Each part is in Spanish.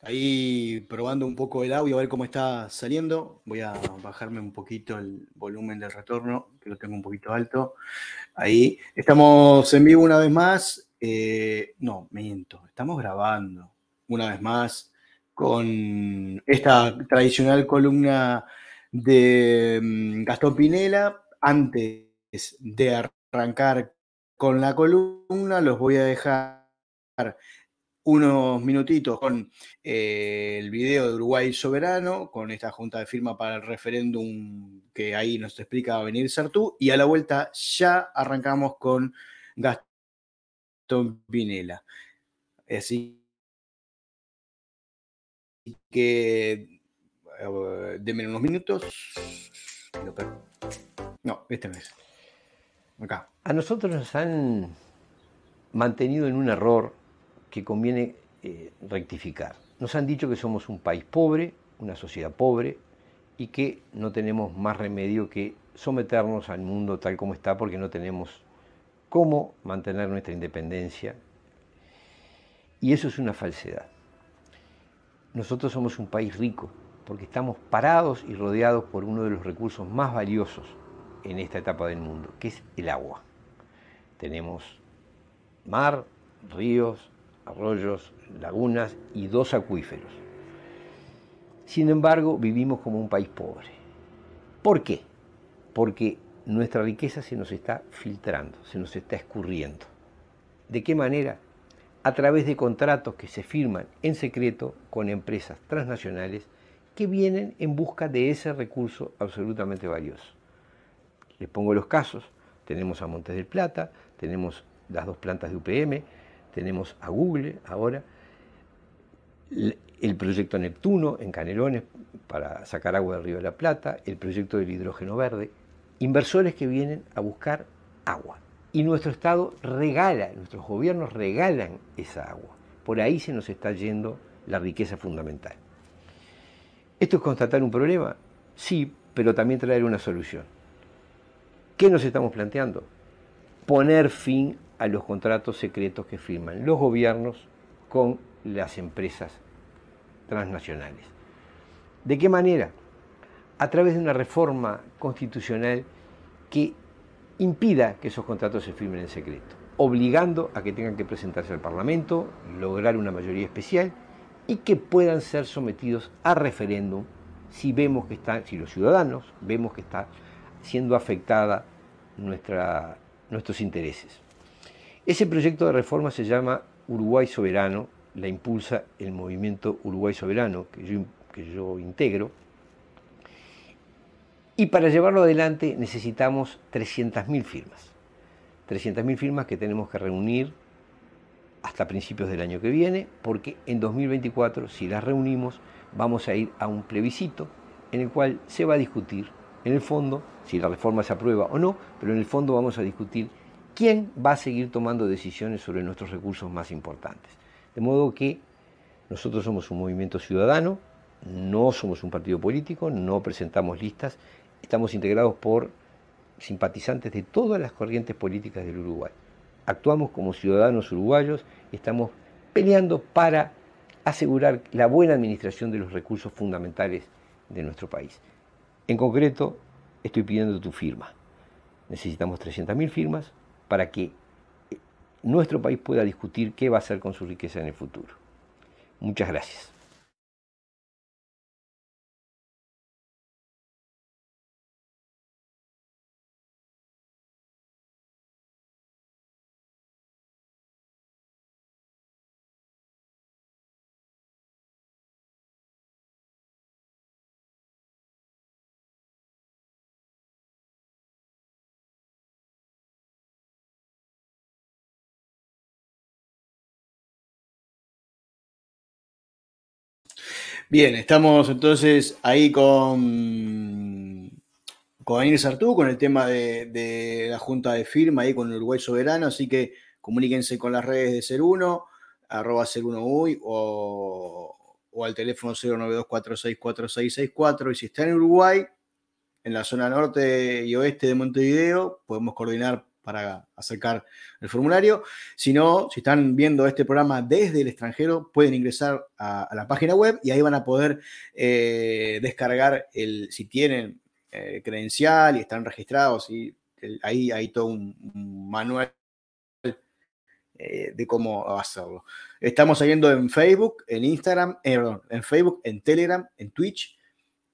Ahí probando un poco el audio, a ver cómo está saliendo. Voy a bajarme un poquito el volumen del retorno, que lo tengo un poquito alto. Ahí. Estamos en vivo una vez más. Eh, no, miento. Estamos grabando una vez más con esta tradicional columna de mm, Gastón Pinela. Antes de arrancar con la columna, los voy a dejar unos minutitos con eh, el video de Uruguay Soberano, con esta junta de firma para el referéndum que ahí nos explica va a venir Sartú, y a la vuelta ya arrancamos con Gastón Pinela. Así que uh, unos minutos. No, este no es. Acá. A nosotros nos han mantenido en un error que conviene eh, rectificar. Nos han dicho que somos un país pobre, una sociedad pobre, y que no tenemos más remedio que someternos al mundo tal como está porque no tenemos cómo mantener nuestra independencia. Y eso es una falsedad. Nosotros somos un país rico porque estamos parados y rodeados por uno de los recursos más valiosos en esta etapa del mundo, que es el agua. Tenemos mar, ríos, arroyos, lagunas y dos acuíferos. Sin embargo, vivimos como un país pobre. ¿Por qué? Porque nuestra riqueza se nos está filtrando, se nos está escurriendo. ¿De qué manera? A través de contratos que se firman en secreto con empresas transnacionales que vienen en busca de ese recurso absolutamente valioso. Les pongo los casos. Tenemos a Montes del Plata, tenemos las dos plantas de UPM, tenemos a Google ahora, el proyecto Neptuno en Canelones para sacar agua del Río de la Plata, el proyecto del hidrógeno verde, inversores que vienen a buscar agua. Y nuestro Estado regala, nuestros gobiernos regalan esa agua. Por ahí se nos está yendo la riqueza fundamental. ¿Esto es constatar un problema? Sí, pero también traer una solución. ¿Qué nos estamos planteando? Poner fin a los contratos secretos que firman los gobiernos con las empresas transnacionales. ¿De qué manera? A través de una reforma constitucional que impida que esos contratos se firmen en secreto, obligando a que tengan que presentarse al Parlamento, lograr una mayoría especial y que puedan ser sometidos a referéndum si vemos que están, si los ciudadanos vemos que está siendo afectada nuestros intereses. Ese proyecto de reforma se llama Uruguay Soberano, la impulsa el movimiento Uruguay Soberano, que yo, que yo integro. Y para llevarlo adelante necesitamos 300.000 firmas. 300.000 firmas que tenemos que reunir hasta principios del año que viene, porque en 2024, si las reunimos, vamos a ir a un plebiscito en el cual se va a discutir, en el fondo, si la reforma se aprueba o no, pero en el fondo vamos a discutir ¿quién va a seguir tomando decisiones sobre nuestros recursos más importantes? De modo que nosotros somos un movimiento ciudadano, no somos un partido político, no presentamos listas, estamos integrados por simpatizantes de todas las corrientes políticas del Uruguay. Actuamos como ciudadanos uruguayos y estamos peleando para asegurar la buena administración de los recursos fundamentales de nuestro país. En concreto, estoy pidiendo tu firma. Necesitamos 300.000 firmas, para que nuestro país pueda discutir qué va a hacer con su riqueza en el futuro. Muchas gracias. Bien, estamos entonces ahí con, con Daniel Sartú, con el tema de, la junta de firma ahí con Uruguay Soberano, así que comuníquense con las redes de Ser Uno, arroba Ser Uno o, o al teléfono 092464664, y si está en Uruguay, en la zona norte y oeste de Montevideo, podemos coordinar para acercar el formulario. Si no, si están viendo este programa desde el extranjero, pueden ingresar a, la página web y ahí van a poder eh, descargar el, si tienen eh, credencial y están registrados, y ahí hay todo un, manual eh, de cómo hacerlo. Estamos saliendo en Facebook, en Instagram, perdón, en Facebook, en Telegram, en Twitch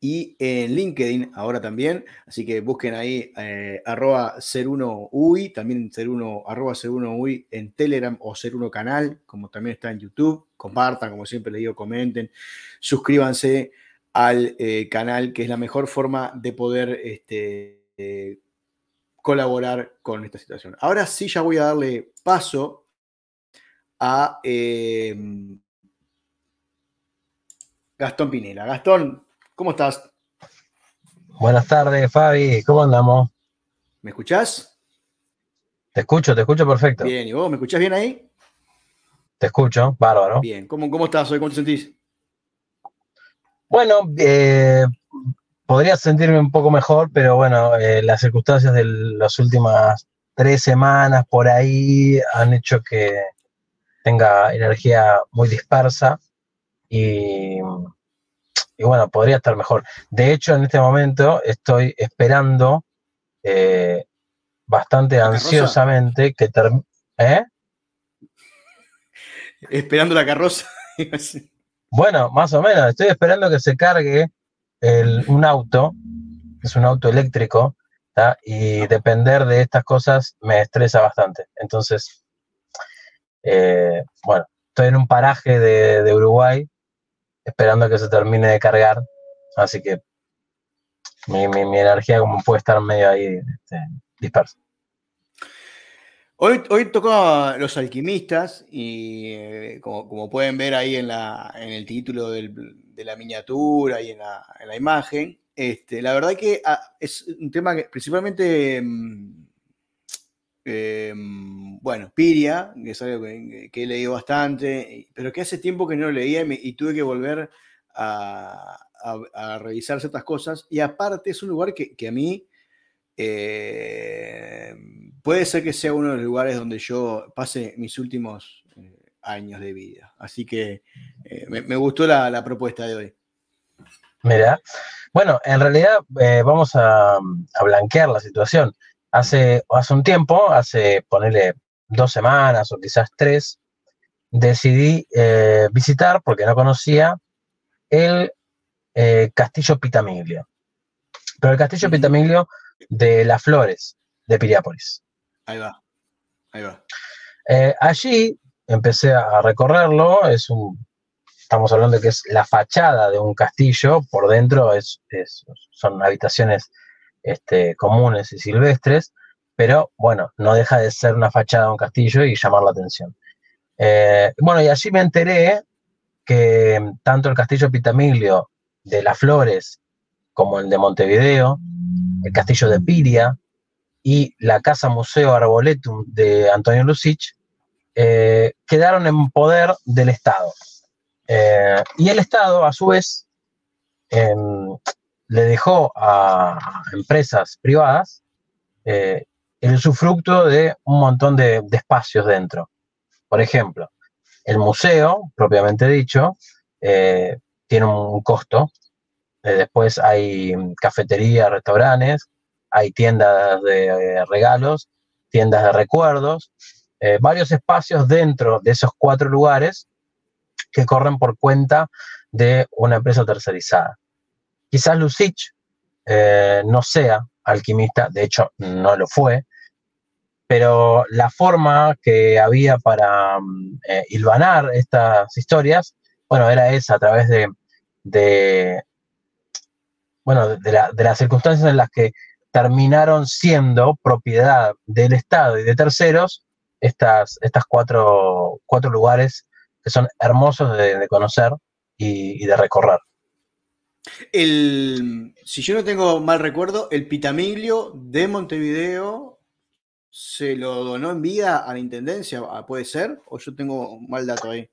y en LinkedIn ahora también. Así que busquen ahí eh, arroba ser 1 UI, también ser 1 arroba ser 1 UI en Telegram o ser 1 canal, como también está en YouTube. Compartan, como siempre les digo, comenten, suscríbanse al eh, canal, que es la mejor forma de poder este, eh, colaborar con esta situación. Ahora sí ya voy a darle paso a Gastón Pinela. Gastón, ¿Cómo estás? Buenas tardes, Fabi. ¿Cómo andamos? ¿Me escuchás? Te escucho, te escucho perfecto. Bien, ¿y vos me escuchás bien ahí? Te escucho, bárbaro. Bien, ¿cómo, cómo estás hoy? ¿Cómo te sentís? Bueno, eh, podría sentirme un poco mejor, pero bueno, eh, las circunstancias de las últimas tres semanas por ahí han hecho que tenga energía muy dispersa y y bueno, podría estar mejor. De hecho, en este momento estoy esperando eh, bastante ansiosamente que termine. ¿Eh? Esperando la carroza. bueno, más o menos. Estoy esperando que se cargue un auto, es un auto eléctrico, y depender de estas cosas me estresa bastante. Entonces, eh, bueno, estoy en un paraje de Uruguay esperando que se termine de cargar. Así que mi, energía como puede estar medio ahí este, dispersa. Hoy, hoy tocó Los Alquimistas y eh, como, pueden ver ahí en, la, en el título de la miniatura y en la, imagen, este, la verdad que ah, es un tema que principalmente mm, Em, bueno, Piria, que es algo que, he leído bastante, pero que hace tiempo que no leía y, tuve que volver a, revisar ciertas cosas. Y aparte es un lugar que, a mí eh, puede ser que sea uno de los lugares donde yo pase mis últimos eh, años de vida. Así que eh, me, gustó la, propuesta de hoy. Mira, bueno, en realidad vamos a, a blanquear la situación hace, hace un tiempo, hace ponerle dos semanas o quizás tres, decidí eh, visitar, porque no conocía, el eh, Castillo Pitamiglio. Pero el Castillo Pitamiglio de Las Flores, de Piriápolis. Ahí va, ahí va. Eh, allí empecé a recorrerlo, es un, estamos hablando de que es la fachada de un castillo, por dentro es, son habitaciones este, comunes y silvestres, pero bueno, no deja de ser una fachada de un castillo y llamar la atención. Eh, bueno, y allí me enteré que tanto el castillo Pitamiglio de Las Flores como el de Montevideo, el castillo de Piria y la casa museo Arboletum de Antonio Lucich eh, quedaron en poder del Estado. Eh, y el Estado, a su vez, le dejó a empresas privadas eh, el usufructo de un montón de, espacios dentro. Por ejemplo, el museo, propiamente dicho, eh, tiene un costo. Eh, después hay cafeterías, restaurantes, hay tiendas de regalos, tiendas de recuerdos, varios espacios dentro de esos cuatro lugares que corren por cuenta de una empresa tercerizada. Quizás Lucich eh, no sea alquimista, de hecho no lo fue, pero la forma que había para mm, eh, hilvanar estas historias, bueno, era esa, a través de, bueno, de, las circunstancias en las que terminaron siendo propiedad del Estado y de terceros estas, estas cuatro, lugares que son hermosos de, conocer y de recorrer. El, si yo no tengo mal recuerdo, el Pitamiglio de Montevideo se lo donó en vida a la intendencia, ¿puede ser? ¿O yo tengo mal dato ahí?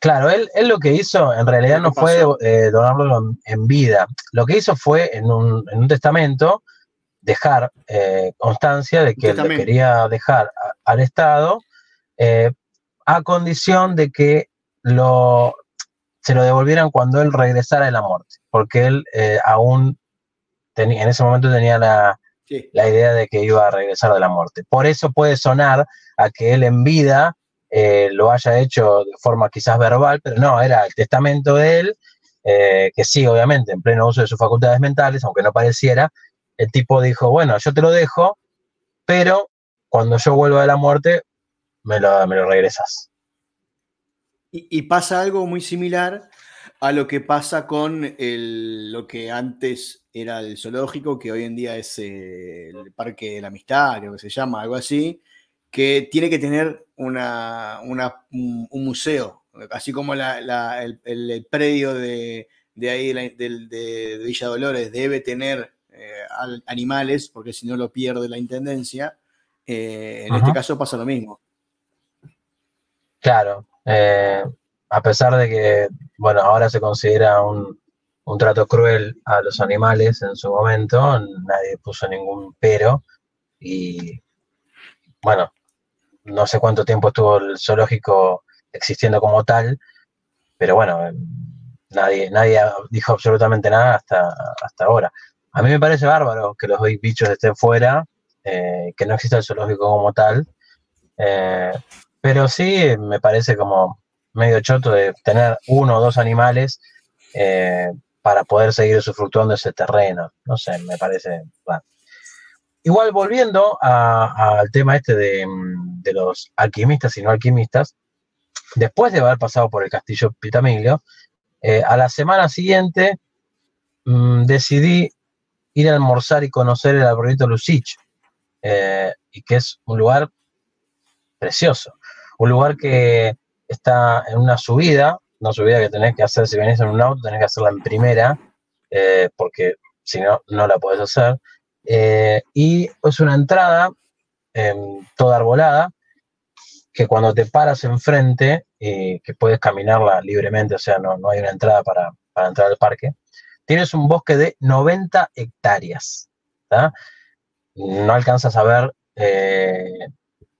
Claro, él, él lo que hizo en realidad no fue eh, donarlo en vida. Lo que hizo fue en un, en un testamento dejar eh, constancia de que él quería dejar al Estado eh, a condición de que lo, se lo devolvieran cuando él regresara de la muerte, porque él eh, aún tenía, en ese momento tenía la, la, idea de que iba a regresar de la muerte. Por eso puede sonar a que él en vida lo haya hecho de forma quizás verbal, pero no, era el testamento de él, que sí, obviamente, en pleno uso de sus facultades mentales, aunque no pareciera, el tipo dijo, bueno, yo te lo dejo, pero cuando yo vuelva de la muerte, me lo, me lo regresas. Y, pasa algo muy similar a lo que pasa con lo que antes era el zoológico, que hoy en día es eh, el Parque de la Amistad, creo que se llama, algo así, que tiene que tener una, un, museo, así como el, predio de, ahí de Villa Dolores debe tener eh, animales, porque si no lo pierde la intendencia. Eh, en este caso pasa lo mismo. Claro, eh, a pesar de que, bueno, ahora se considera un, trato cruel a los animales en su momento, nadie puso ningún pero y, bueno, no sé cuánto tiempo estuvo el zoológico existiendo como tal, pero bueno, nadie, nadie dijo absolutamente nada hasta, hasta ahora. A mí me parece bárbaro que los bichos estén fuera, eh, que no exista el zoológico como tal, eh, pero sí me parece como medio choto de tener uno o dos animales eh, para poder seguir usufructuando ese terreno. No sé, me parece. Igual volviendo al tema este de, los alquimistas y no alquimistas, después de haber pasado por el castillo Pitamiglio, a la semana siguiente mm, decidí ir a almorzar y conocer el arbolito Lucich, eh, y que es un lugar precioso, un lugar que está en una subida, una subida que tenés que hacer si venís en un auto, tenés que hacerla en primera, eh, porque si no, no la podés hacer, eh, y es una entrada em, toda arbolada, que cuando te paras enfrente, y que puedes caminarla libremente, o sea, no, no hay una entrada para, para entrar al parque, tienes un bosque de 90 hectáreas. No alcanzas a ver, eh,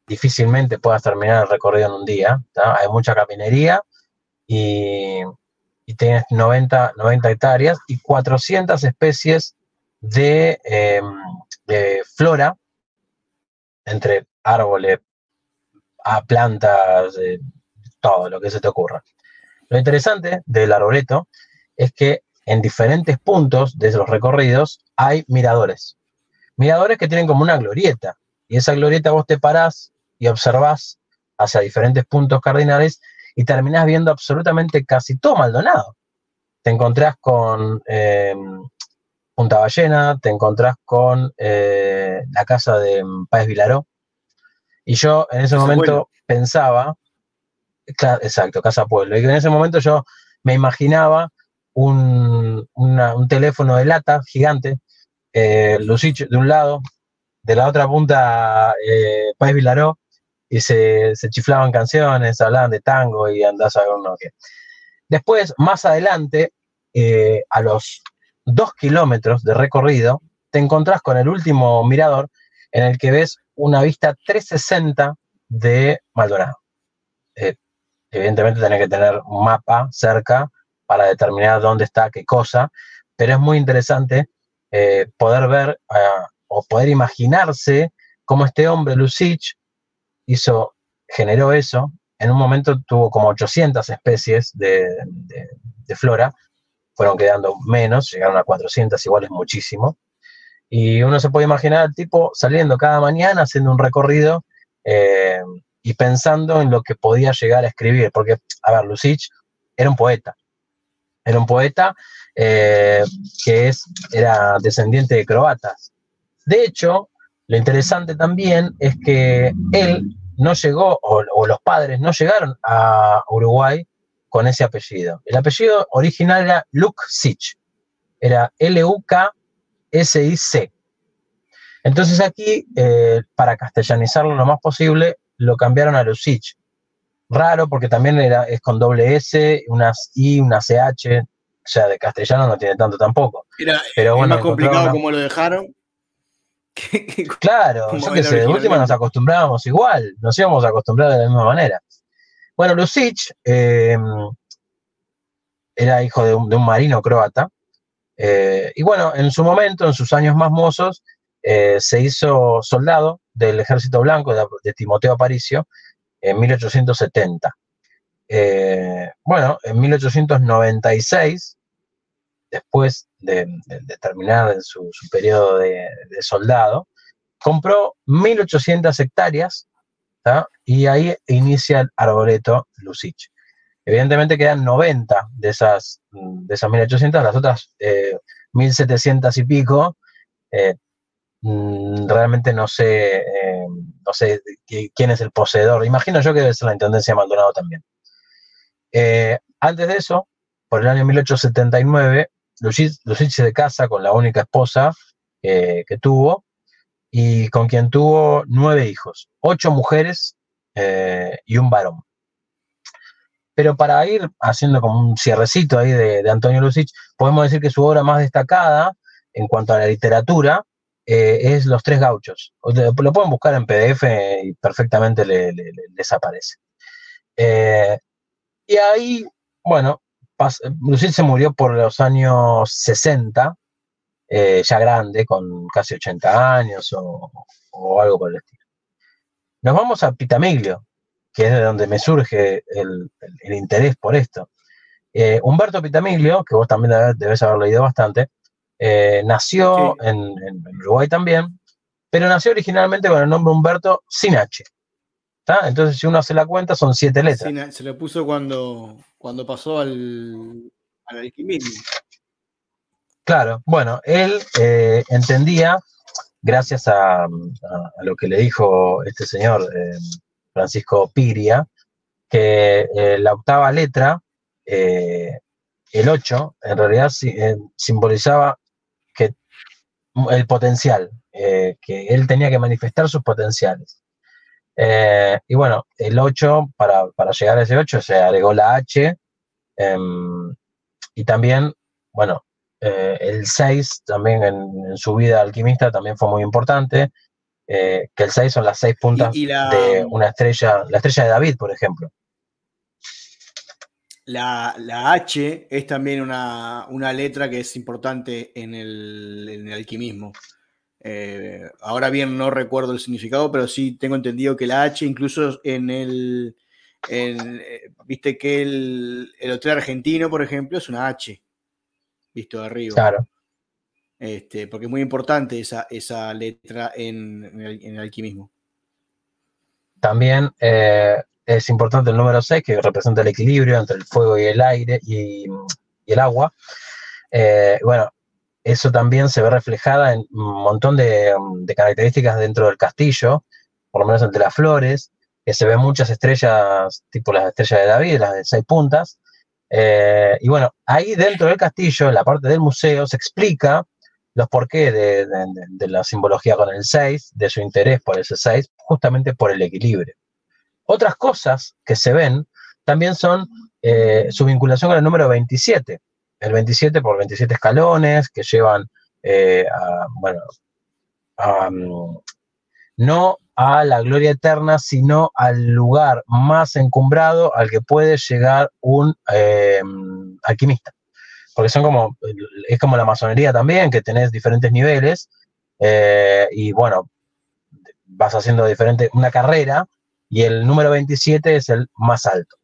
difícilmente puedas terminar el recorrido en un día. Hay mucha caminería y, tienes 90, 90, hectáreas y 400 especies de, em, de flora, entre árboles, a plantas, todo lo que se te ocurra. Lo interesante del arboreto es que en diferentes puntos de los recorridos hay miradores. Miradores que tienen como una glorieta. Y esa glorieta vos te parás y observás hacia diferentes puntos cardinales y terminás viendo absolutamente casi todo Maldonado. Te encontrás con em, Punta Ballena, te encontrás con eh, la casa de Páez Vilaró. Y yo en ese momento pensaba, exacto, Casa Pueblo, y en ese momento yo me imaginaba un, teléfono de lata gigante, eh, Lucich de un lado, de la otra punta eh, País Vilaró, y se, chiflaban canciones, hablaban de tango y andás a ver uno que. Después, más adelante, eh, a los dos kilómetros de recorrido, te encontrás con el último mirador en el que ves una vista 360 de Maldonado. Eh, evidentemente tenés que tener un mapa cerca para determinar dónde está qué cosa, pero es muy interesante eh, poder ver ah, o poder imaginarse cómo este hombre, Lucich, hizo, generó eso. En un momento tuvo como 800 especies de, flora, fueron quedando menos, llegaron a 400, igual es muchísimo. Y uno se puede imaginar al tipo saliendo cada mañana, haciendo un recorrido eh, y pensando en lo que podía llegar a escribir, porque, a ver, Lucich era un poeta, era un poeta eh, que es, era descendiente de croatas. De hecho, lo interesante también es que él no llegó, o, los padres no llegaron a Uruguay con ese apellido. El apellido original era Luksic, era L-U-K-S-I-C. Entonces aquí, eh, para castellanizarlo lo más posible, lo cambiaron a Lucic. Raro porque también era, es con doble S, unas I, una CH, o sea, de castellano no tiene tanto tampoco. Era Pero bueno, más complicado como lo dejaron. claro, yo qué sé, de última nos acostumbrábamos igual, nos íbamos a acostumbrar de la misma manera. Bueno, Lucic em, era hijo de un, marino croata, eh, y bueno, en su momento, en sus años más mozos, eh, se hizo soldado del ejército blanco de, Timoteo Aparicio en 1870. Eh, bueno, en 1896, después de, terminar su, periodo de, soldado, compró 1.800 hectáreas y ahí inicia el arboreto Lucich. Evidentemente quedan 90 de esas, de esas 1.800, las otras 1.700 y pico Mm, realmente no sé, eh, no sé quién es el poseedor. Imagino yo que debe ser la Intendencia de Maldonado también. Eh, antes de eso, por el año 1879, Lucich, se casa con la única esposa eh, que tuvo y con quien tuvo nueve hijos, ocho mujeres y un varón. Pero para ir haciendo como un cierrecito ahí de, de Antonio Lucich, podemos decir que su obra más destacada en cuanto a la literatura eh, es Los Tres Gauchos. Lo pueden buscar en PDF y perfectamente le, les aparece. Eh, y ahí, bueno, Lucille se murió por los años 60, eh, ya grande, con casi 80 años o, algo por el estilo. Nos vamos a Pitamiglio, que es de donde me surge el, interés por esto. Humberto Pitamiglio, que vos también debes haber leído bastante, eh, nació en, Uruguay también, pero nació originalmente con el nombre Humberto sin H. Entonces, si uno hace la cuenta, son siete letras. se le puso cuando, cuando pasó al, al alquimismo. Claro, bueno, él eh, entendía, gracias a, lo que le dijo este señor eh, Francisco Piria, que la octava letra, el 8, en realidad simbolizaba el potencial, eh, que él tenía que manifestar sus potenciales. Eh, y bueno, el 8, para, llegar a ese 8, se agregó la H, em, y también, bueno, eh, el 6 también en, su vida alquimista también fue muy importante, que el 6 son las 6 puntas de una estrella, la estrella de David, por ejemplo. La, H es también una, letra que es importante en el, alquimismo. Eh, ahora bien, no recuerdo el significado, pero sí tengo entendido que la H, incluso en el. Eh, viste que el, hotel argentino, por ejemplo, es una H, visto de arriba. Claro. Este, porque es muy importante esa, esa letra en, el, alquimismo. También eh, es importante el número 6, que representa el equilibrio entre el fuego y el aire y, el agua. Eh, bueno, eso también se ve reflejada en un montón de, características dentro del castillo, por lo menos entre las flores, que se ven muchas estrellas, tipo las estrellas de David, las de seis puntas. Eh, y bueno, ahí dentro del castillo, en la parte del museo, se explica los porqués de, de la simbología con el 6, de su interés por ese 6, justamente por el equilibrio. Otras cosas que se ven también son eh, su vinculación con el número 27. El 27 por 27 escalones que llevan eh, a, bueno, mm, no a la gloria eterna, sino al lugar más encumbrado al que puede llegar un eh, alquimista. Porque son como, es como la masonería también, que tenés diferentes niveles, y bueno, vas haciendo diferente, una carrera y el número 27 es el más alto.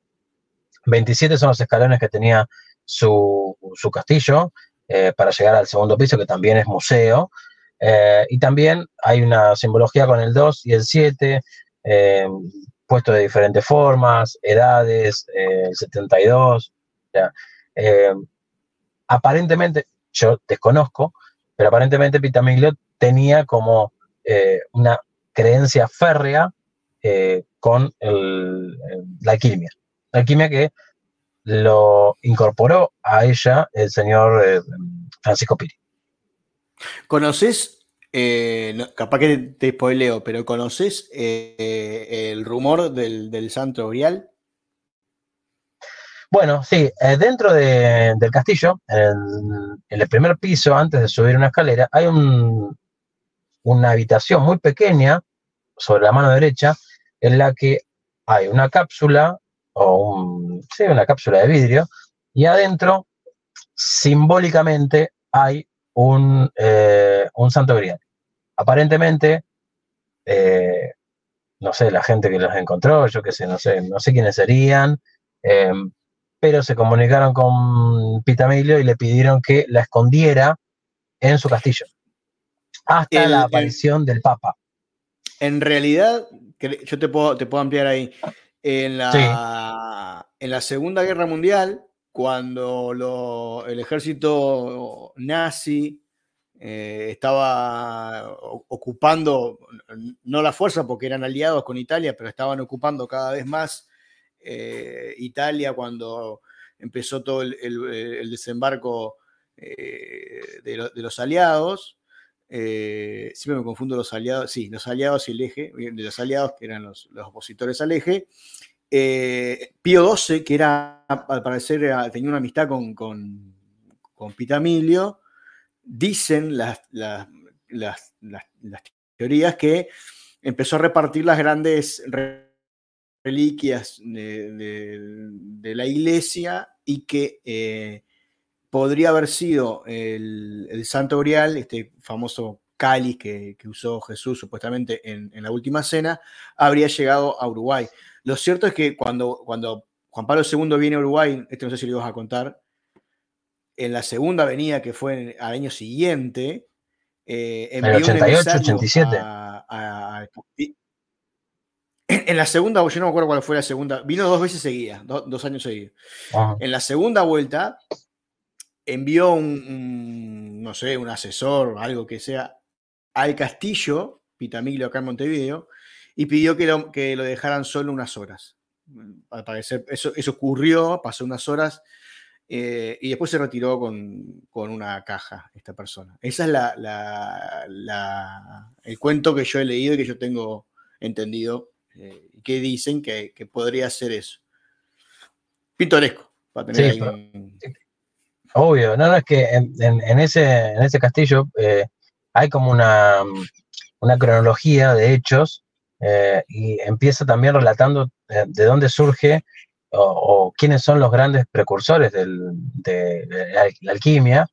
27 son los escalones que tenía su, castillo eh, para llegar al segundo piso, que también es museo. Eh, y también hay una simbología con el 2 y el 7, eh, puesto de diferentes formas, edades, el 72. aparentemente, yo desconozco, pero aparentemente Pitamiglio tenía como una creencia férrea con la alquimia. La alquimia que lo incorporó a ella el señor eh, Francisco Piri. ¿Conoces, eh, capaz que te spoileo, pero conoces eh, el rumor del, Santo Grial? Bueno, sí, dentro del castillo, en, el primer piso, antes de subir una escalera, hay una habitación muy pequeña sobre la mano derecha en la que hay una cápsula o un, sí, una cápsula de vidrio y adentro simbólicamente hay un, eh, un santo grial. Aparentemente, eh, no sé, la gente que los encontró, yo qué sé, no sé, no sé quiénes serían, em, pero se comunicaron con Pitamilio y le pidieron que la escondiera en su castillo, hasta la aparición del Papa. En realidad, yo te puedo, te puedo ampliar ahí. En la, en la Segunda Guerra Mundial, cuando el ejército nazi eh, estaba ocupando, no la fuerza porque eran aliados con Italia, pero estaban ocupando cada vez más eh, Italia cuando empezó todo el, desembarco eh, de, los aliados. Eh, siempre me confundo los aliados, sí, los aliados y el eje, de los aliados que eran los, opositores al eje. Eh, Pío XII, que era, al parecer, tenía una amistad con, con, Pitamilio, dicen las, las, teorías que empezó a repartir las grandes reliquias de, la iglesia y que eh, podría haber sido el, Santo Grial, este famoso cáliz que, usó Jesús supuestamente en, la última cena, habría llegado a Uruguay. Lo cierto es que cuando, cuando Juan Pablo II viene a Uruguay, este no sé si lo ibas a contar, en la segunda venida que fue al año siguiente, eh, en el 88, 87. en la segunda, yo no me acuerdo cuál fue la segunda, vino dos veces seguidas, dos años seguidos. En la segunda vuelta, envió un, no sé, un asesor, algo que sea, al castillo, Pitamiglio acá en Montevideo, y pidió que lo, que lo dejaran solo unas horas. Al parecer, eso, eso ocurrió, pasó unas horas, eh, y después se retiró con, una caja esta persona. Esa es la, el cuento que yo he leído y que yo tengo entendido, eh, que dicen que, podría ser eso. Pintoresco, para tener Obvio, no, no, es que en, ese, en ese castillo eh, hay como una, cronología de hechos eh, y empieza también relatando eh, de dónde surge o, quiénes son los grandes precursores de, la alquimia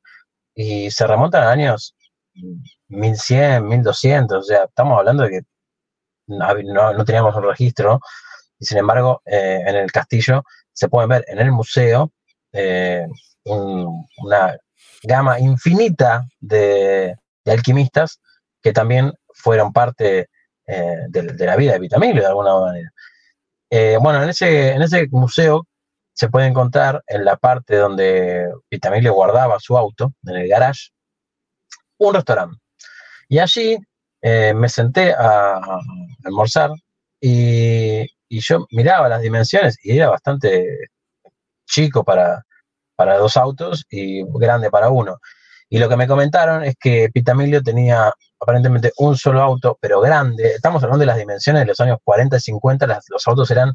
y se remontan a años 1100, 1200, o sea, estamos hablando de que no, teníamos un registro y sin embargo en el castillo se pueden ver en el museo una gama infinita de, alquimistas que también fueron parte eh, de, la vida de Vitamilio de alguna manera. Eh, bueno, en ese, en ese museo se puede encontrar en la parte donde Vitamilio guardaba su auto, en el garage, un restaurante. Y allí eh, me senté a, almorzar y, y, yo miraba las dimensiones y era bastante chico para, para dos autos y grande para uno. Y lo que me comentaron es que Pitamilio tenía aparentemente un solo auto, pero grande. Estamos hablando de las dimensiones de los años 40 y 50, los autos eran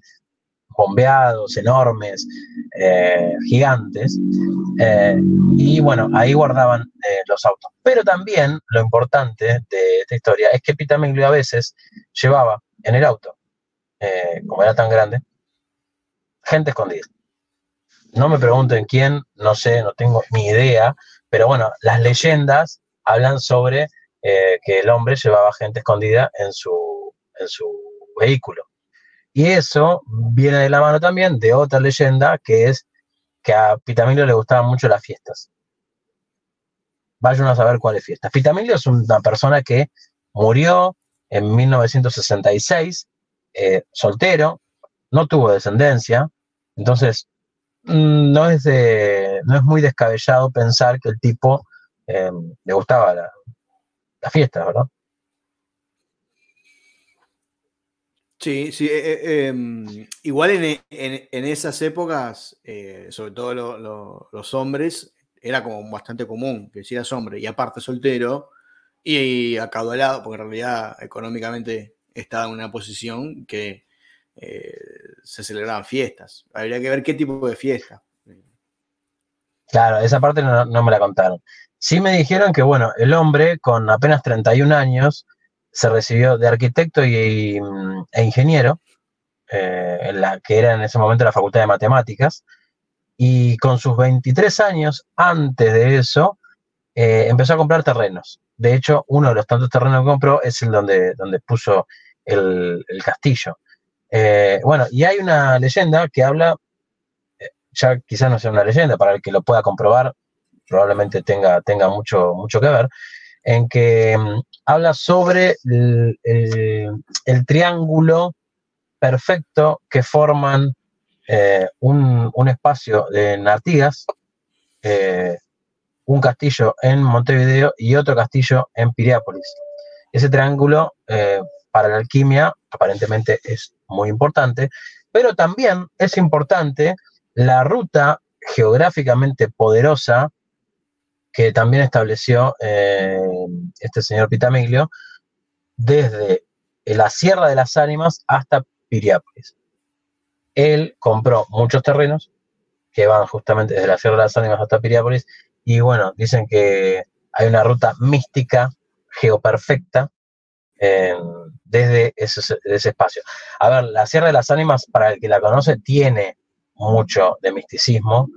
bombeados, enormes, eh, gigantes. Eh, y bueno, ahí guardaban eh, los autos. Pero también lo importante de esta historia es que Pitamilio a veces llevaba en el auto, como era tan grande, gente escondida. No me pregunten quién, no sé, no tengo ni idea, pero bueno, las leyendas hablan sobre eh, que el hombre llevaba gente escondida en su, en su vehículo. Y eso viene de la mano también de otra leyenda que es que a Pitamilio le gustaban mucho las fiestas. Vayan a saber cuáles fiestas. Pitamilio es una persona que murió en 1966, eh, soltero, no tuvo descendencia, entonces no es, no es muy descabellado pensar que el tipo eh, le gustaba la, fiesta, ¿verdad? Sí, sí. Eh, eh, em, igual en, esas épocas, sobre todo los hombres, era como bastante común que si eras hombre y aparte soltero y, acaudalado, porque en realidad económicamente estaba en una posición que se celebraban fiestas. Habría que ver qué tipo de fiesta. Claro, esa parte no, me la contaron. Sí me dijeron que, bueno, el hombre con apenas 31 años se recibió de arquitecto y, e ingeniero, eh, en la que era en ese momento la Facultad de Matemáticas, y con sus 23 años, antes de eso, eh, empezó a comprar terrenos. De hecho, uno de los tantos terrenos que compró es el donde, donde puso el, castillo. Eh, bueno, y hay una leyenda que habla, ya quizás no sea una leyenda, para el que lo pueda comprobar, probablemente tenga, mucho, mucho que ver, en que mm, habla sobre el, triángulo perfecto que forman eh, un, espacio en Artigas, eh, un castillo en Montevideo y otro castillo en Piriápolis. Ese triángulo eh, para la alquimia aparentemente es muy importante, pero también es importante la ruta geográficamente poderosa que también estableció eh, este señor Pitamiglio desde la Sierra de las Ánimas hasta Piriápolis. Él compró muchos terrenos que van justamente desde la Sierra de las Ánimas hasta Piriápolis y bueno, dicen que hay una ruta mística, geoperfecta, desde ese, espacio. A ver, la Sierra de las Ánimas, para el que la conoce, tiene mucho de misticismo,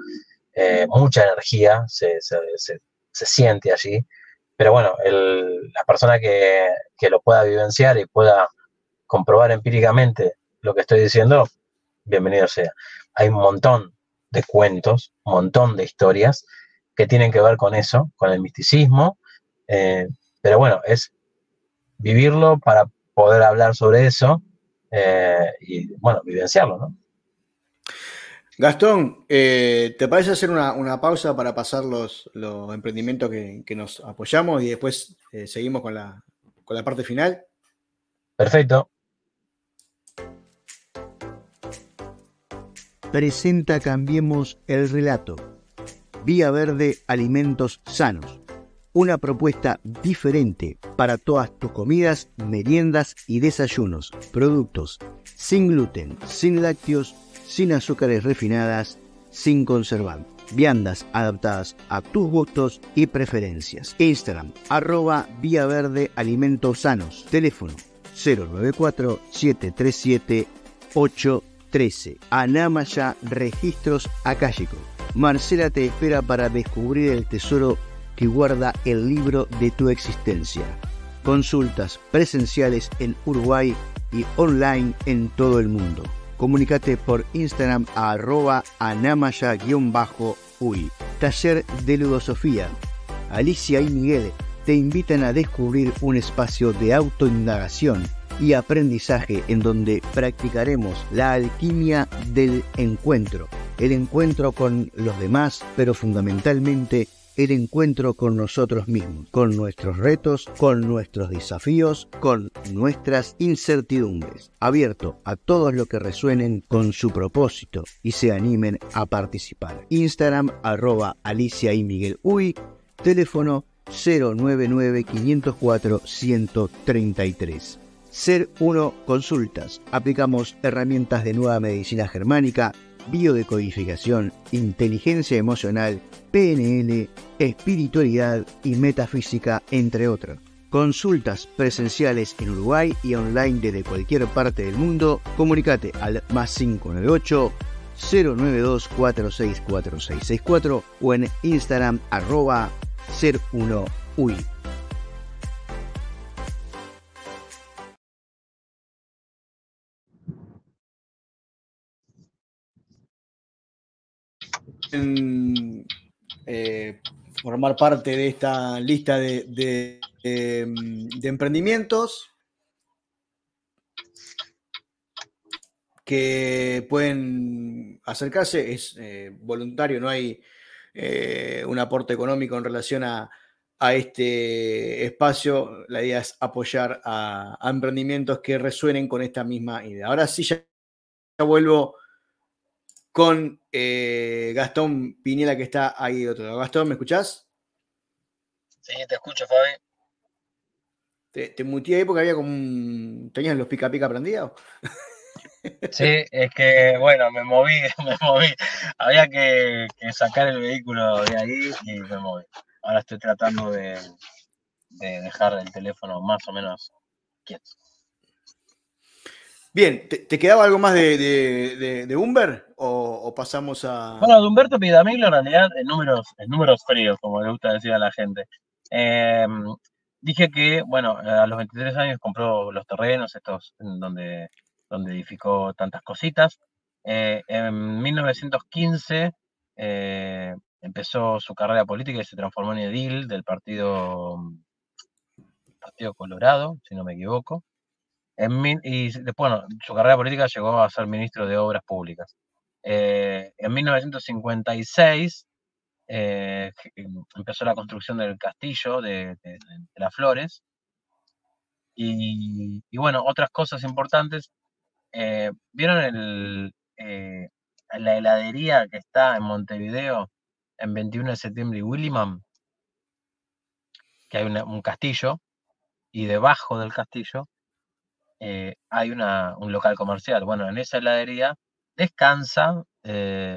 eh, mucha energía, se, se siente allí. Pero bueno, la persona que, lo pueda vivenciar y pueda comprobar empíricamente lo que estoy diciendo, bienvenido sea. Hay un montón de cuentos, un montón de historias que tienen que ver con eso, con el misticismo. Eh, pero bueno, es vivirlo para poder hablar sobre eso eh, y, bueno, vivenciarlo, ¿no? Gastón, eh, ¿te parece hacer una, pausa para pasar los, emprendimientos que, nos apoyamos y después eh, seguimos con la, con la parte final? Perfecto. Presenta Cambiemos el Relato. Vía Verde Alimentos Sanos. Una propuesta diferente para todas tus comidas, meriendas y desayunos. Productos sin gluten, sin lácteos sin azúcares refinadas, sin conservantes. Viandas adaptadas a tus gustos y preferencias. Instagram, arroba Vía Verde Alimentos Sanos. Teléfono 094-737-813. Anamaya Registros Akashico. Marcela te espera para descubrir el tesoro que guarda el libro de tu existencia. Consultas presenciales en Uruguay y online en todo el mundo comunícate por Instagram a arroba anamaya-uy. Taller de Ludosofía. Alicia y Miguel te invitan a descubrir un espacio de autoindagación y aprendizaje en donde practicaremos la alquimia del encuentro, el encuentro con los demás, pero fundamentalmente el encuentro con nosotros mismos, con nuestros retos, con nuestros desafíos, con nuestras incertidumbres. Abierto a todos los que resuenen con su propósito y se animen a participar. Instagram arroba Alicia y Miguel Uy, teléfono 099 504 133. Ser 1 Consultas. Aplicamos herramientas de nueva medicina germánica biodecodificación, inteligencia emocional, PNL, espiritualidad y metafísica, entre otros. Consultas presenciales en Uruguay y online desde cualquier parte del mundo. Comunicate al más 598 092 464664 o en Instagram arroba ser 1 UI. Eh, formar parte de esta lista de, emprendimientos que pueden acercarse, es eh, voluntario, no hay eh, un aporte económico en relación a, a este espacio, la idea es apoyar a, emprendimientos que resuenen con esta misma idea. Ahora sí, ya, vuelvo con eh, Gastón Piniela, que está ahí de otro lado. Gastón, ¿me escuchás? Sí, te escucho, Fabi. Te, te ahí porque había como ¿Tenías los pica pica prendidos? Sí, es que, bueno, me moví, me moví. Había que, sacar el vehículo de ahí y me moví. Ahora estoy tratando de, dejar el teléfono más o menos quieto. Bien, ¿te, quedaba algo más de, de, Humber o, pasamos a...? Bueno, de Humberto Pidamilo en realidad en números, en números fríos, como le gusta decir a la gente. Em, dije que, bueno, a los 23 años compró los terrenos, estos donde donde edificó tantas cositas. Eh, en 1915 eh, empezó su carrera política y se transformó en edil del Partido, partido Colorado, si no me equivoco. En, y después, bueno, su carrera política llegó a ser ministro de Obras Públicas. Eh, en 1956 empezó la construcción del castillo de, las Flores. Y, bueno, otras cosas importantes, eh, ¿Vieron eh, la heladería que está en Montevideo en 21 de septiembre y? Que hay un castillo y debajo del castillo eh, hay un local comercial. Bueno, en esa heladería descansa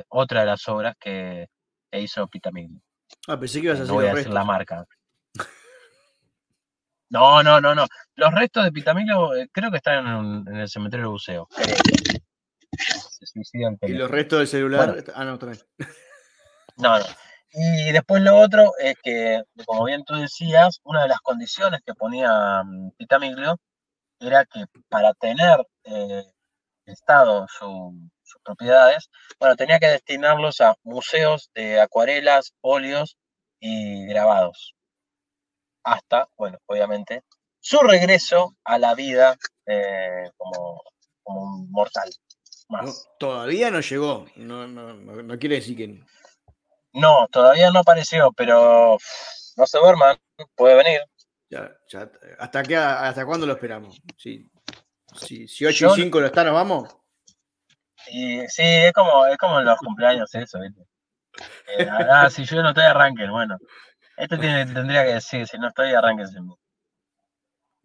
otra de las obras que, hizo Pitamigli. Ah, pensé que ibas a no voy a decir la marca. No, no, no, no. Los restos de Pitamilo eh, creo que están en, el cementerio de buceo. ¿Y los restos del celular? ah, no, también. No, no. Y después lo otro es que, como bien tú decías, una de las condiciones que ponía mm, Pitamiglio era que para tener eh, Estado sus propiedades, bueno, tenía que destinarlos a museos de acuarelas, óleos y grabados hasta, bueno, obviamente, su regreso a la vida eh, como, un mortal. Más. todavía no llegó, no, no, no, quiere decir que no. todavía no apareció, pero no se duerman, puede venir. ¿hasta, qué, ¿Hasta cuándo lo esperamos? Si, si, 8 y 5 lo están, ¿nos vamos? Y, sí, es como, es como en los cumpleaños eso, ¿viste? Eh, ah, si yo no estoy arranquen, bueno. Esto tendría que decir, si no estoy, arránquense.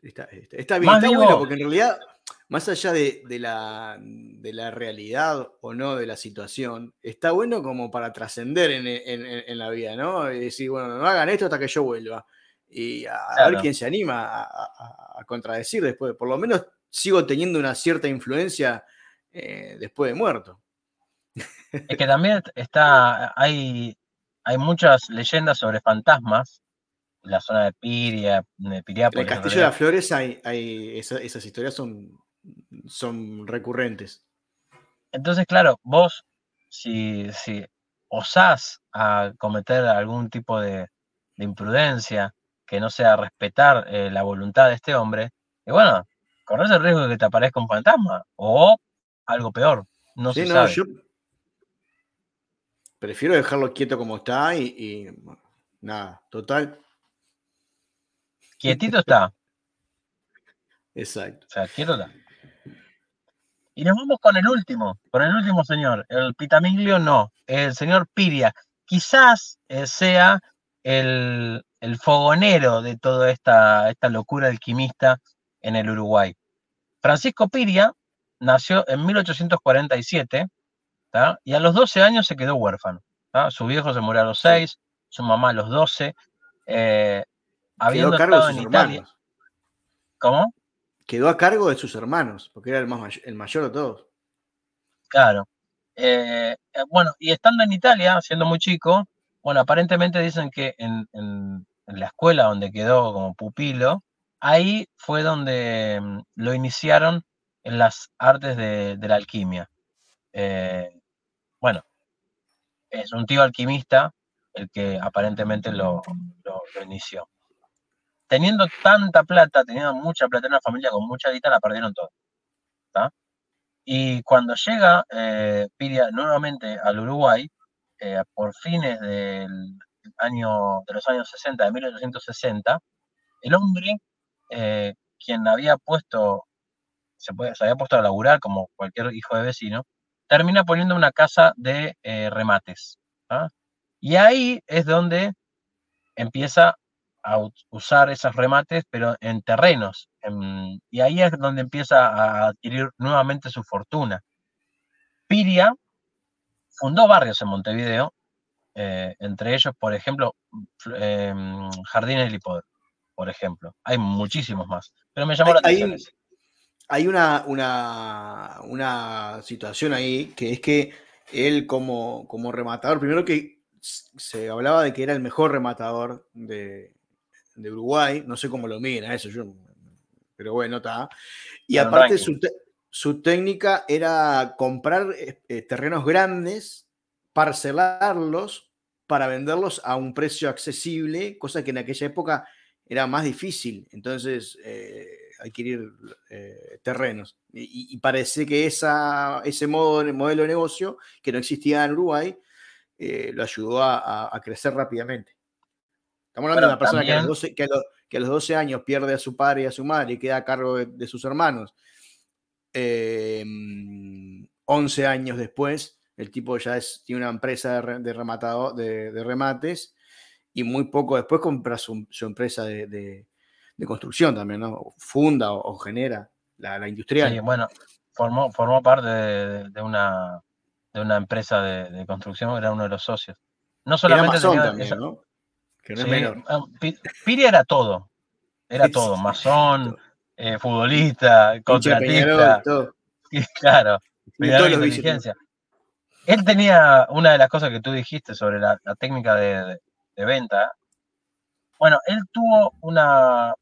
Está, está, está bien, está bueno, porque en realidad, más allá de, la, de, la, realidad o no de la situación, está bueno como para trascender en, la vida, ¿no? Y decir, bueno, no hagan esto hasta que yo vuelva. Y a, ver quién se anima a, contradecir después. Por lo menos sigo teniendo una cierta influencia eh, después de muerto. Es que también está, hay, hay muchas leyendas sobre fantasmas en la zona de Piria, de Piriápolis. En el Castillo de las Flores hay, esas, historias son, son recurrentes. Entonces, claro, vos, si, si osás a cometer algún tipo de, imprudencia que no sea respetar eh, la voluntad de este hombre, y bueno, corres el riesgo de que te aparezca un fantasma o algo peor. No se sabe. Prefiero dejarlo quieto como está y, nada, total. Quietito está. Exacto. O sea, quieto está. Y nos vamos con el último, con el último señor. El Pitamiglio no, el señor Piria. Quizás eh, sea el, fogonero de toda esta, esta locura alquimista en el Uruguay. Francisco Piria nació en 1847 y a los 12 años se quedó huérfano. Su viejo se murió a los 6, su mamá a los 12. Eh, habiendo quedó a cargo de sus hermanos. ¿Cómo? Quedó a cargo de sus hermanos, porque era el, más, el mayor de todos. Claro. Eh, eh, bueno, y estando en Italia, siendo muy chico, bueno, aparentemente dicen que en, la escuela donde quedó como pupilo, ahí fue donde mm, lo iniciaron en las artes de, la alquimia. Eh, bueno, es un tío alquimista el que aparentemente lo, inició. Teniendo tanta plata, teniendo mucha plata en una familia con mucha guita, la perdieron todo. Y cuando llega eh, Piria nuevamente al Uruguay, eh, por fines del año, de los años 60, de 1860, el hombre, eh, quien había puesto, se, había puesto a laburar como cualquier hijo de vecino, termina poniendo una casa de eh, remates. ¿ah? Y ahí es donde empieza a usar esos remates, pero en terrenos. y ahí es donde empieza a adquirir nuevamente su fortuna. Piria fundó barrios en Montevideo, eh, entre ellos, por ejemplo, em, Jardines del Hipódromo, por ejemplo. Hay muchísimos más, pero me llamó la atención. Hay, hay una, una, una, situación ahí que es que él como, como rematador, primero que se hablaba de que era el mejor rematador de, de Uruguay, no sé cómo lo miden eso, yo, pero bueno, está. Y aparte su, su técnica era comprar eh, eh, terrenos grandes, parcelarlos para venderlos a un precio accesible, cosa que en aquella época era más difícil. Entonces, eh, adquirir terrenos. Y, parece que esa, ese modo, modelo de negocio, que no existía en Uruguay, lo ayudó a, crecer rápidamente. Estamos hablando de una persona que, a los 12, años pierde a su padre y a su madre y queda a cargo de sus hermanos 11 em, años después, el tipo ya es, tiene una empresa de, rematado, de, remates y muy poco después compra su, empresa de, construcción también, ¿no? Funda o, genera la, la, industrial. Sí, bueno, formó, formó parte de, una, de una empresa de, construcción, era uno de los socios. No solamente también, ¿no? Que no es ah, Piri era todo, era todo, masón, eh, futbolista, contratista. claro, de inteligencia. Él tenía una de las cosas que tú dijiste sobre la, técnica de, venta. Bueno, él tuvo una,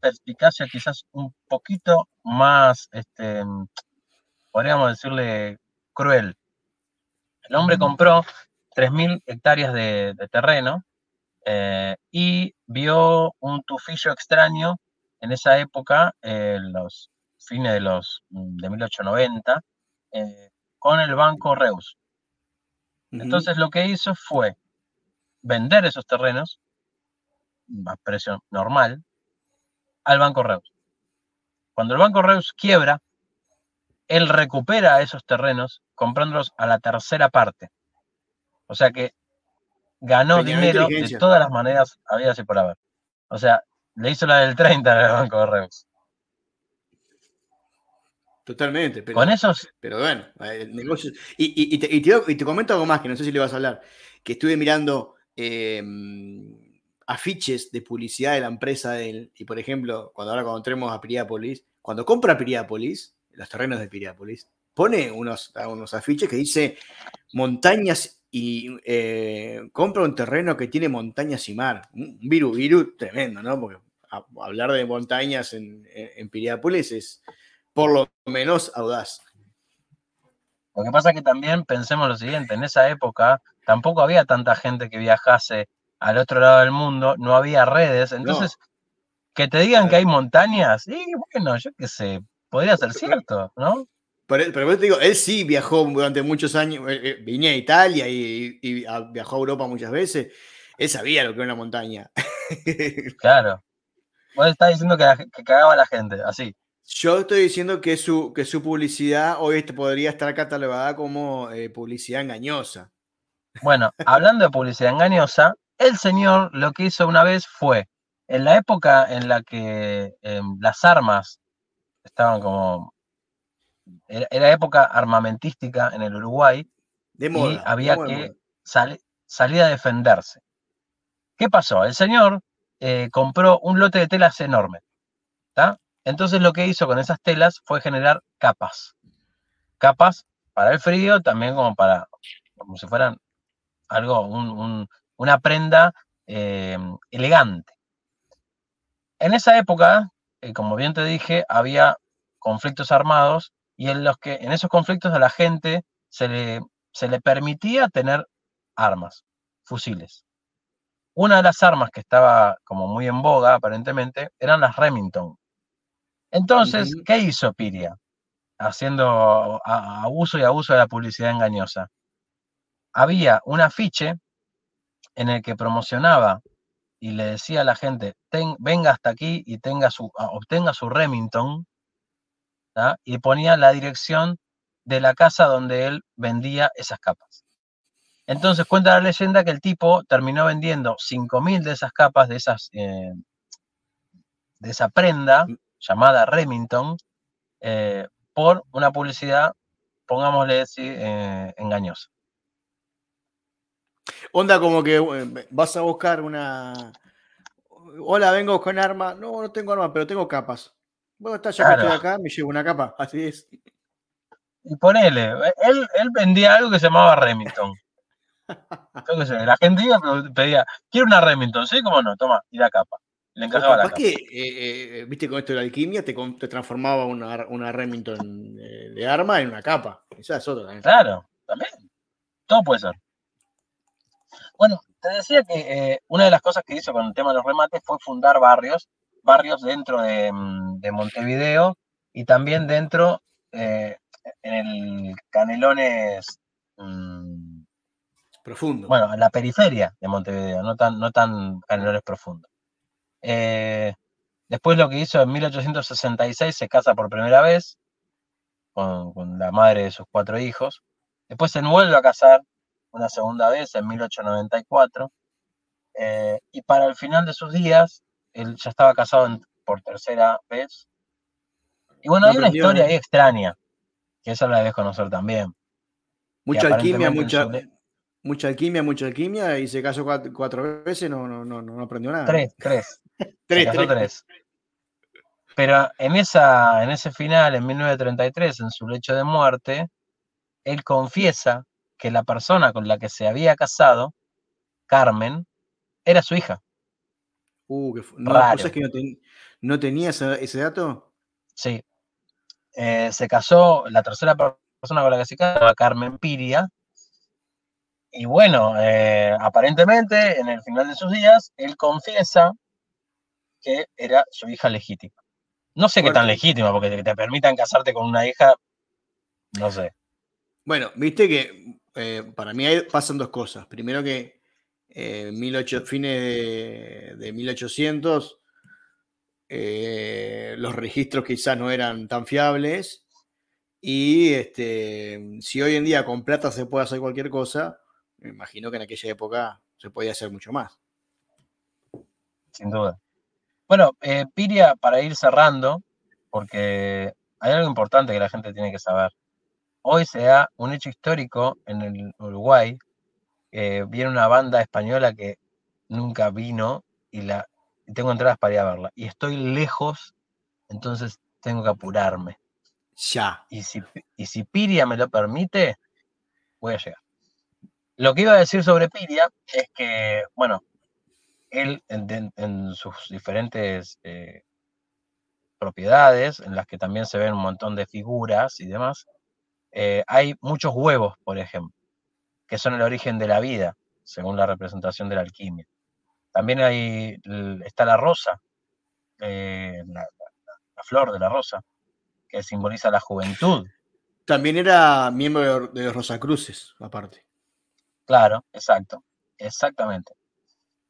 perspicacia quizás un poquito más, este, podríamos decirle, cruel. El hombre compró 3.000 hectáreas de, terreno eh, y vio un tufillo extraño en esa época, en los fines de los mm, de 1890, eh, con el Banco Reus. Entonces lo que hizo fue vender esos terrenos a precio normal al Banco Reus. Cuando el Banco Reus quiebra, él recupera esos terrenos comprándolos a la tercera parte. O sea que ganó dinero de todas las maneras había así por haber. O sea, le hizo la del 30 al Banco de Reus. Totalmente. Pero, Con esos. Pero bueno, el negocio. Y, te, comento algo más que no sé si le vas a hablar. Que estuve mirando em, afiches de publicidad de la empresa de él. Y por ejemplo, cuando ahora cuando entremos a Piriápolis, cuando compra Piriápolis, los terrenos de Piriápolis, pone unos, unos afiches que dice montañas y eh, compra un terreno que tiene montañas y mar. Un virus, virus tremendo, ¿no? Porque hablar de montañas en, en, Piriápolis es por lo menos audaz. Lo que pasa es que también pensemos lo siguiente, en esa época tampoco había tanta gente que viajase al otro lado del mundo, no había redes, entonces que te digan que hay montañas, y bueno, yo qué sé, podría ser cierto, ¿no? Pero, pero te digo, él sí viajó durante muchos años, eh, eh, vine a Italia y, viajó a Europa muchas veces. Él sabía lo que era una montaña. Claro. Vos estás diciendo que, cagaba a la gente, así. Yo estoy diciendo que su, que su publicidad hoy podría estar catalogada como eh, publicidad engañosa. Bueno, hablando de publicidad engañosa, el señor lo que hizo una vez fue, en la época en la que em, las armas estaban como era, época armamentística en el Uruguay y había que salir a defenderse. ¿Qué pasó? El señor eh, compró un lote de telas enorme. Entonces lo que hizo con esas telas fue generar capas. Capas para el frío, también como para, como si fueran algo, una prenda eh, elegante. En esa época, eh, como bien te dije, había conflictos armados y en los que en esos conflictos a la gente se le, se le permitía tener armas, fusiles. Una de las armas que estaba como muy en boga aparentemente eran las Remington. Entonces, ¿qué hizo Piria? Haciendo abuso y abuso de la publicidad engañosa. Había un afiche en el que promocionaba y le decía a la gente, venga hasta aquí y tenga su, obtenga su Remington, y ponía la dirección de la casa donde él vendía esas capas. Entonces cuenta la leyenda que el tipo terminó vendiendo 5.000 de esas capas, de, esas, eh, de esa prenda mm. llamada Remington, eh, por una publicidad, pongámosle decir, eh, engañosa. Onda como que vas a buscar una... Hola, vengo con arma. No, no tengo arma, pero tengo capas. Bueno, está ya que estoy acá, me llevo una capa, así es. Y ponele, él, él vendía algo que se llamaba Remington. la gente iba pedía, quiero una Remington, ¿sí? ¿Cómo no? Toma, y la capa. Le encajaba la capa. que, eh, eh, viste, con esto de la alquimia, te, te transformaba una, una Remington de, arma en una capa. Esa es otra también. Claro, también. Todo puede ser. Bueno, te decía que eh, una de las cosas que hizo con el tema de los remates fue fundar barrios barrios dentro de, mm, Montevideo y también dentro, eh, en el Canelones. Mm, profundo. Bueno, en la periferia de Montevideo, no tan, no tan Canelones profundo. Eh, después lo que hizo en 1866 se casa por primera vez con, la madre de sus cuatro hijos. Después se vuelve a casar una segunda vez en 1894. Eh, y para el final de sus días él ya estaba casado por tercera vez. Y bueno, hay una historia ahí extraña, que esa la debes conocer también. Mucha alquimia, mucha, mucha alquimia, mucha alquimia, y se casó cuatro, veces, no, no, no, no aprendió nada. Tres, tres. tres, tres. Pero en, esa, en ese final, en 1933, en su lecho de muerte, él confiesa que la persona con la que se había casado, Carmen, era su hija. Uh, que no, que no, tenía ese, dato? Sí. Eh, se casó, la tercera persona con la que se casó, Carmen Piria. Y bueno, eh, aparentemente en el final de sus días, él confiesa que era su hija legítima. No sé qué tan legítima, porque que te permitan casarte con una hija, no sé. Bueno, viste que eh, para mí pasan dos cosas. Primero que eh, fines de, 1800, eh, los registros quizás no eran tan fiables. Y este, si hoy en día con plata se puede hacer cualquier cosa, me imagino que en aquella época se podía hacer mucho más. Sin duda. Bueno, eh, Piria, para ir cerrando, porque hay algo importante que la gente tiene que saber. Hoy se da un hecho histórico en el Uruguay eh, viene una banda española que nunca vino y la tengo entradas para ir a verla. Y estoy lejos, entonces tengo que apurarme. Ya. Y si, y si Piria me lo permite, voy a llegar. Lo que iba a decir sobre Piria es que, bueno, él en, sus diferentes eh, propiedades, en las que también se ven un montón de figuras y demás, eh, hay muchos huevos, por ejemplo que son el origen de la vida, según la representación de la alquimia. También hay, está la rosa, eh, la, flor de la rosa, que simboliza la juventud. También era miembro de, los Rosacruces, aparte. Claro, exacto, exactamente.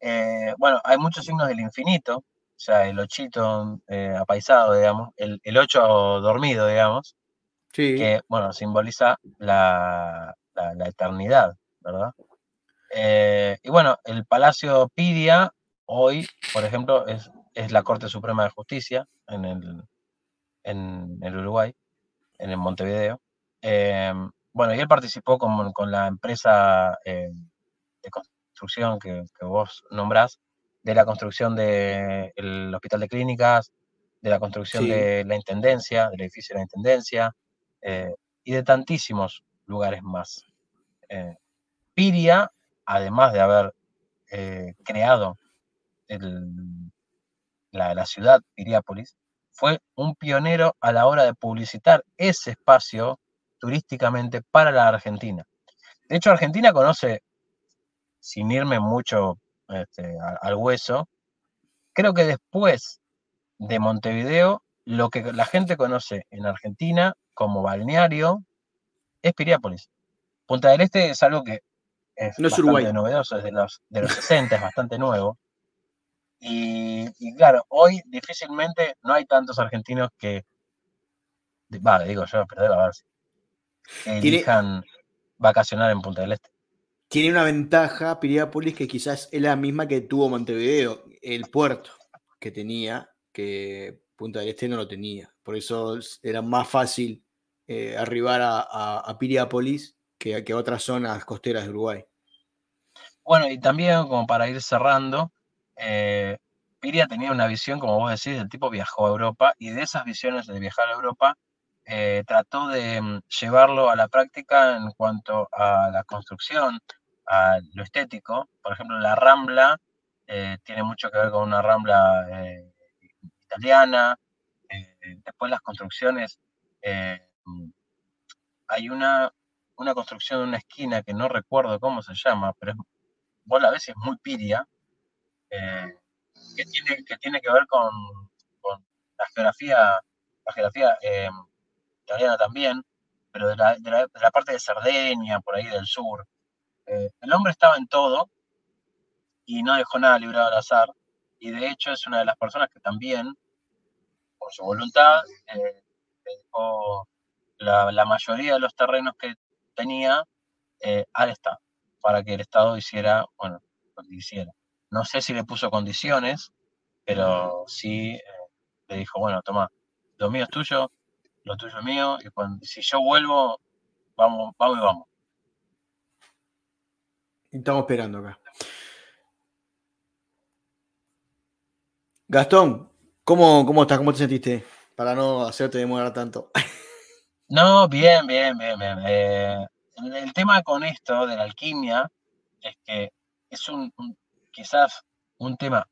Eh, bueno, hay muchos signos del infinito, o sea, el ochito apaisado, digamos, el, el ocho dormido, digamos, sí. que, bueno, simboliza la, la, eternidad, ¿verdad? Eh, y bueno, el Palacio Pidia hoy, por ejemplo, es, es la Corte Suprema de Justicia en el, en el Uruguay, en el Montevideo. Eh, bueno, y él participó con, con la empresa eh, de construcción que, que, vos nombrás, de la construcción del Hospital de Clínicas, de la construcción de la Intendencia, del edificio de la Intendencia, y de tantísimos lugares más. Eh, Piria, además de haber eh, creado la, ciudad Piriápolis, fue un pionero a la hora de publicitar ese espacio turísticamente para la Argentina. De hecho, Argentina conoce, sin irme mucho este, al hueso, creo que después de Montevideo, lo que la gente conoce en Argentina como balneario es Piriápolis. Punta del Este es algo que es, No es bastante Uruguay. novedoso, es de los, de los 60, es bastante nuevo. Y, y claro, hoy difícilmente no hay tantos argentinos que, vale, digo yo, pero a ver, que elijan vacacionar en Punta del Este. Tiene una ventaja Piriápolis que quizás es la misma que tuvo Montevideo, el puerto que tenía, que Punta del Este no lo tenía. Por eso es- era más fácil eh, arribar a, a- Piriápolis que, que a otras zonas costeras de Uruguay. Bueno, y también como para ir cerrando, eh, Piria tenía una visión, como vos decís, el tipo viajó a Europa y de esas visiones de viajar a Europa eh, trató de mm, llevarlo a la práctica en cuanto a la construcción, a lo estético. Por ejemplo, la Rambla eh, tiene mucho que ver con una Rambla italiana. después las construcciones, hay una, una construcción en una esquina que no recuerdo cómo se llama, pero es vos la es muy piria, eh, que, tiene, que ver con, la geografía, la geografía eh, italiana también, pero de la, de de parte de Cerdeña, por ahí del sur. Eh, el hombre estaba en todo y no dejó nada librado al azar, y de hecho es una de las personas que también, por su voluntad, dejó la, la mayoría de los terrenos que tenía eh, al Estado para que el Estado hiciera, bueno, lo que hiciera. No sé si le puso condiciones, pero sí eh, le dijo, bueno, toma, lo mío es tuyo, lo tuyo es mío, y cuando, si yo vuelvo, vamos, vamos y vamos. Estamos esperando acá. Gastón, ¿cómo, cómo estás? ¿Cómo te sentiste? Para no hacerte demorar tanto. No, bien, bien, bien, bien. Eh, el, tema con esto de la alquimia es que es un, un- quizás un tema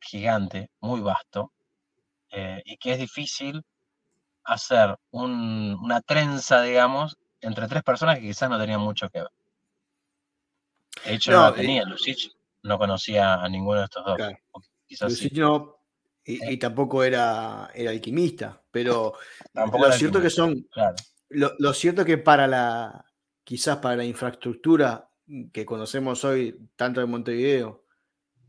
gigante, muy vasto, eh, y que es difícil hacer un- una trenza, digamos, entre tres personas que quizás no tenían mucho que ver. De hecho, no, No, la eh, tenía. Lucich no conocía a ninguno de estos dos. Claro. quizás sí. Lucich no, y, y tampoco era, era alquimista, pero Tampoco lo cierto que son, Claro. lo, lo cierto que para la, quizás para la infraestructura que conocemos hoy, tanto de Montevideo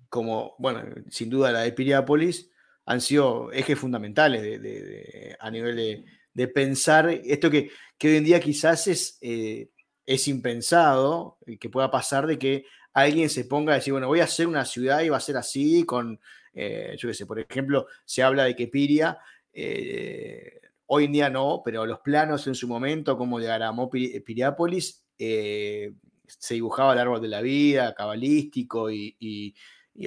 como, bueno, sin duda la de Piriápolis, han sido ejes fundamentales de- de- de- a nivel de, de pensar esto que, que hoy en día quizás es, eh, es impensado, y que pueda pasar de que alguien se ponga a decir, bueno, voy a hacer una ciudad y va a ser así, con, eh, yo qué sé, por ejemplo, se habla de que Piria, eh, hoy en día no, pero los planos en su momento, como diagramó Piri- Piriápolis, eh, se dibujaba el árbol de la vida, cabalístico y,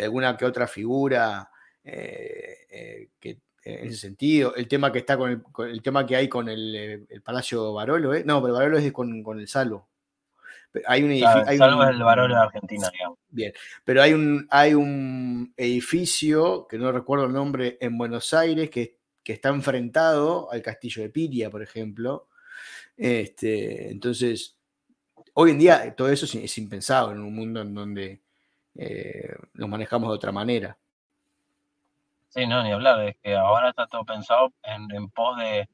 alguna que otra figura eh, eh, que en ese sentido. El tema que está con el, tema que hay con el, eh, Palacio Barolo, ¿eh? no, pero Barolo es con, con el Salvo. Hay un edificio. Salvo es el varón de Argentina, digamos. Bien, pero hay un, hay un edificio, que no recuerdo el nombre, en Buenos Aires, que, que está enfrentado al castillo de Piria, por ejemplo. Este, entonces, hoy en día todo eso es, es impensado en un mundo en donde eh, nos manejamos de otra manera. Sí, no, ni hablar, es que ahora está todo pensado en, en pos de,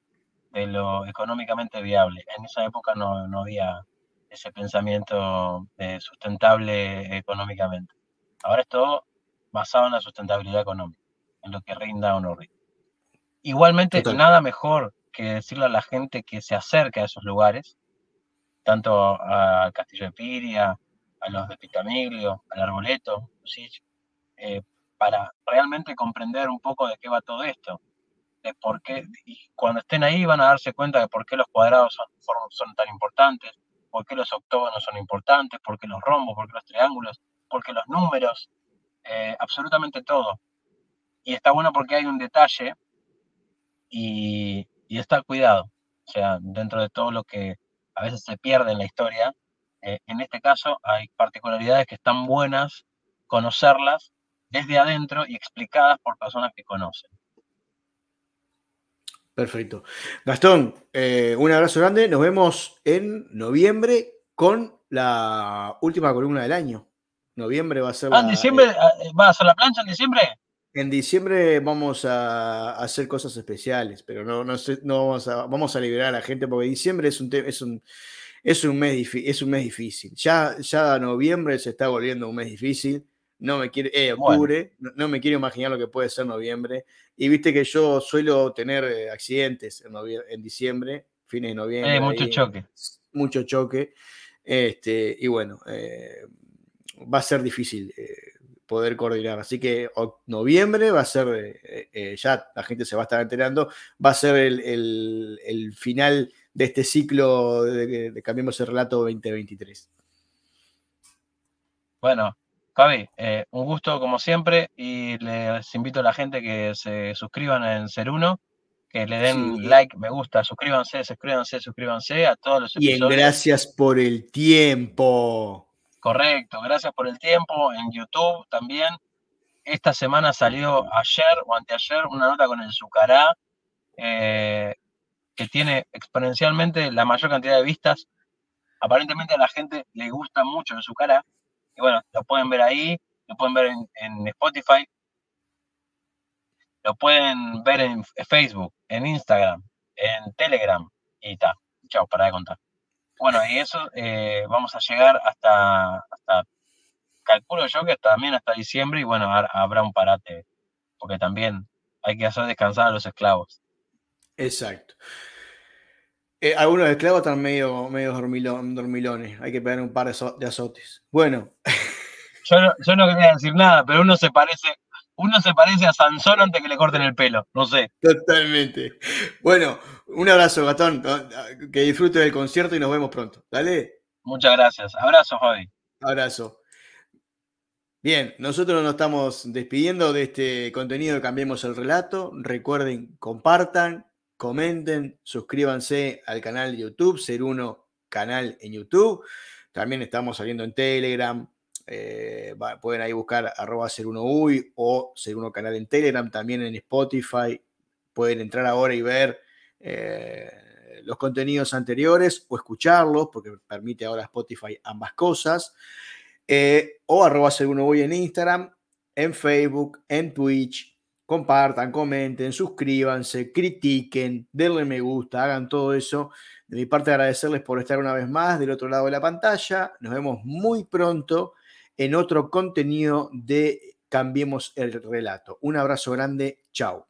de lo económicamente viable. En esa época no, no había ese pensamiento eh, sustentable económicamente. Ahora es todo basado en la sustentabilidad económica, en lo que rinda o no rinda. Igualmente, Total. nada mejor que decirle a la gente que se acerque a esos lugares, tanto al Castillo de Piria, a los de Picamiglio, al Arboleto, Lucich, eh, para realmente comprender un poco de qué va todo esto. De por qué, y cuando estén ahí van a darse cuenta de por qué los cuadrados son tan importantes, por qué los octógonos son importantes, por qué los rombos, por qué los triángulos, por qué los números, eh, absolutamente todo. Y está bueno porque hay un detalle y, está cuidado. O sea, dentro de todo lo que a veces se pierde en la historia, eh, en este caso hay particularidades que están buenas conocerlas desde adentro y explicadas por personas que conocen. Perfecto. Gastón, eh, un abrazo grande. Nos vemos en noviembre con la última columna del año. Noviembre va a ser Ah, en la- diciembre, eh, ¿vas a hacer la plancha en diciembre? En diciembre vamos a hacer cosas especiales, pero no, no, no vamos, a, vamos a liberar a la gente porque diciembre es un, es un, es un mes, es un mes difícil. Ya, ya noviembre se está volviendo un mes difícil. No me quiere, eh, octubre, no, me quiero imaginar lo que puede ser noviembre. Y viste que yo suelo tener eh, accidentes en, en diciembre, fines de noviembre. Eh, mucho choque. Mucho choque. Este, y bueno, eh, va a ser difícil poder coordinar. Así que noviembre va a ser, ya la gente se va a estar enterando, va a ser el, final de este ciclo de, de Cambiemos el Relato 2023. Bueno, Javi, eh, un gusto como siempre y les invito a la gente que se suscriban en Ser Uno, que le den like, me gusta, suscríbanse, suscríbanse, suscríbanse a todos los episodios. Y gracias por el tiempo. Correcto, gracias por el tiempo. En YouTube también. Esta semana salió ayer o anteayer una nota con el Zucará, eh, que tiene exponencialmente la mayor cantidad de vistas. Aparentemente a la gente le gusta mucho el Zucará y bueno, lo pueden ver ahí, lo pueden ver en, Spotify, lo pueden ver en Facebook, en Instagram, en Telegram y tal. Chao, para de contar. Bueno, y eso eh, vamos a llegar hasta, hasta, calculo yo que también hasta diciembre y bueno, habrá un parate, porque también hay que hacer descansar a los esclavos. Exacto. Eh, algunos esclavos están medio, medio dormilones. Hay que pegar un par de, azotes. Bueno. Yo no, yo no, quería decir nada, pero uno se parece, uno se parece a Sansón antes que le corten el pelo. No sé. Totalmente. Bueno, un abrazo, Gatón. Que disfrute del concierto y nos vemos pronto. Dale. Muchas gracias. Abrazo, Javi. Abrazo. Bien, nosotros nos estamos despidiendo de este contenido de Cambiemos el Relato. Recuerden, compartan, comenten, suscríbanse al canal de YouTube, Ser Uno canal en YouTube. También estamos saliendo en Telegram. Eh, pueden ahí buscar arroba ser uno uy o ser uno canal en Telegram, también en Spotify. Pueden entrar ahora y ver eh, los contenidos anteriores o escucharlos, porque permite ahora Spotify ambas cosas. Eh, o arroba ser uno uy en Instagram, en Facebook, en Twitch, compartan, comenten, suscríbanse, critiquen, denle me gusta, hagan todo eso. De mi parte agradecerles por estar una vez más del otro lado de la pantalla. Nos vemos muy pronto en otro contenido de Cambiemos el Relato. Un abrazo grande, chao.